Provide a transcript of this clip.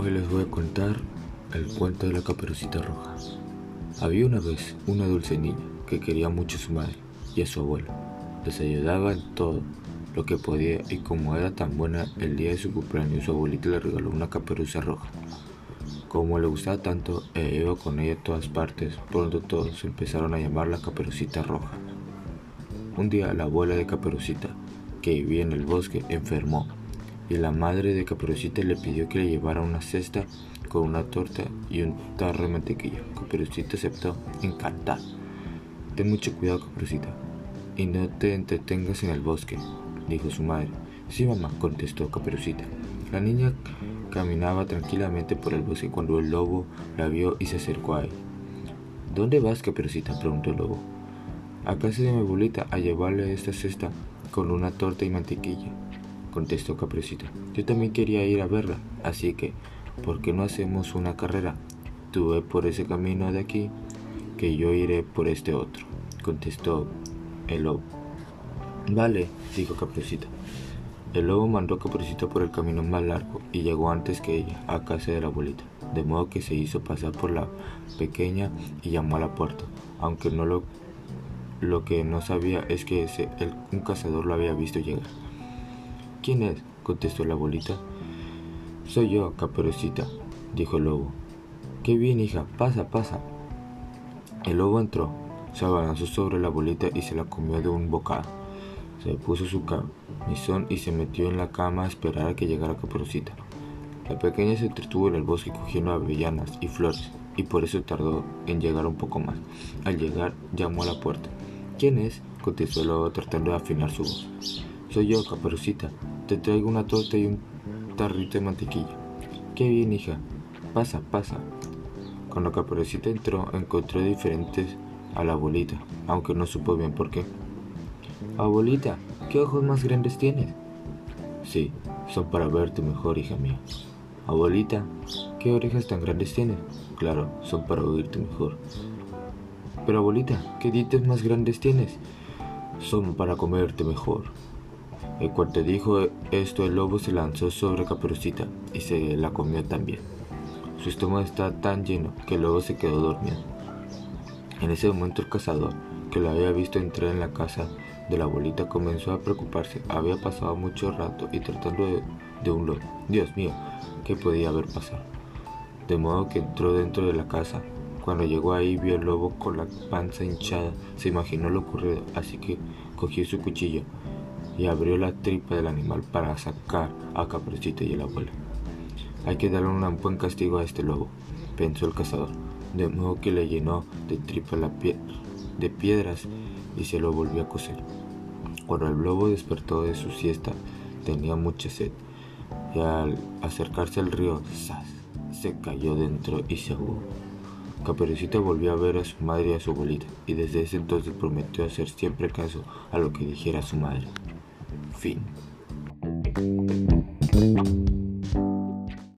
les voy a contar el cuento de la caperucita roja. Había una vez una dulce niña que quería mucho a su madre y a su abuelo. Les ayudaba en todo lo que podía y como era tan buena, el día de su cumpleaños su abuelita le regaló una caperuza roja. Como le gustaba tanto e iba con ella a todas partes, pronto todos empezaron a llamarla caperucita roja. Un día la abuela de caperucita, que vivía en el bosque, enfermó y la madre de Caperucita le pidió que le llevara una cesta con una torta y un tarro de mantequilla. Caperucita aceptó, encantada. Ten mucho cuidado, Caperucita, y no te entretengas en el bosque, dijo su madre. Sí, mamá, contestó Caperucita. La niña caminaba tranquilamente por el bosque cuando el lobo la vio y se acercó a él. ¿Dónde vas, Caperucita? preguntó el lobo. A casa de mi abuelita a llevarle esta cesta con una torta y mantequilla contestó Caperucita. Yo también quería ir a verla, así que, ¿por qué no hacemos una carrera? Tú ve por ese camino de aquí, que yo iré por este otro, contestó el lobo. Vale, dijo Caperucita. El lobo mandó a Caperucita por el camino más largo y llegó antes que ella a casa de la abuelita, de modo que se hizo pasar por la pequeña y llamó a la puerta, aunque no lo, lo que no sabía es que un cazador lo había visto llegar. ¿Quién es? contestó la abuelita. Soy yo, caperucita, dijo el lobo. Qué bien, hija, pasa, pasa. El lobo entró, se abalanzó sobre la abuelita y se la comió de un bocado. Se puso su camisón y se metió en la cama a esperar a que llegara Caperucita. La pequeña se entretuvo en el bosque cogiendo avellanas y flores, y por eso tardó en llegar un poco más. Al llegar, llamó a la puerta. ¿Quién es? contestó el lobo tratando de afinar su voz. Soy yo, Caperucita. Te traigo una torta y un tarrito de mantequilla. Qué bien, hija. Pasa, pasa. Cuando Caperucita entró, encontró diferentes a la abuelita, aunque no supo bien por qué. Abuelita, ¿qué ojos más grandes tienes? Sí, son para verte mejor, hija mía. Abuelita, ¿qué orejas tan grandes tienes? Claro, son para oírte mejor. Pero abuelita, ¿qué dientes más grandes tienes? Son para comerte mejor. En cuanto dijo esto, el lobo se lanzó sobre Caperucita y se la comió también. Su estómago estaba tan lleno que el lobo se quedó dormido. En ese momento el cazador, que lo había visto entrar en la casa de la abuelita, comenzó a preocuparse. Había pasado mucho rato y tratando de, de un lobo. Dios mío, ¿qué podía haber pasado? De modo que entró dentro de la casa. Cuando llegó ahí vio el lobo con la panza hinchada. Se imaginó lo ocurrido, así que cogió su cuchillo y abrió la tripa del animal para sacar a Caperucita y el abuelo. Hay que darle un buen castigo a este lobo, pensó el cazador, de modo que le llenó de tripa la de piedras y se lo volvió a coser. Cuando el lobo despertó de su siesta, tenía mucha sed y al acercarse al río, se cayó dentro y se ahogó. Caperucita volvió a ver a su madre y a su abuelita, y desde ese entonces prometió hacer siempre caso a lo que dijera su madre. Fin.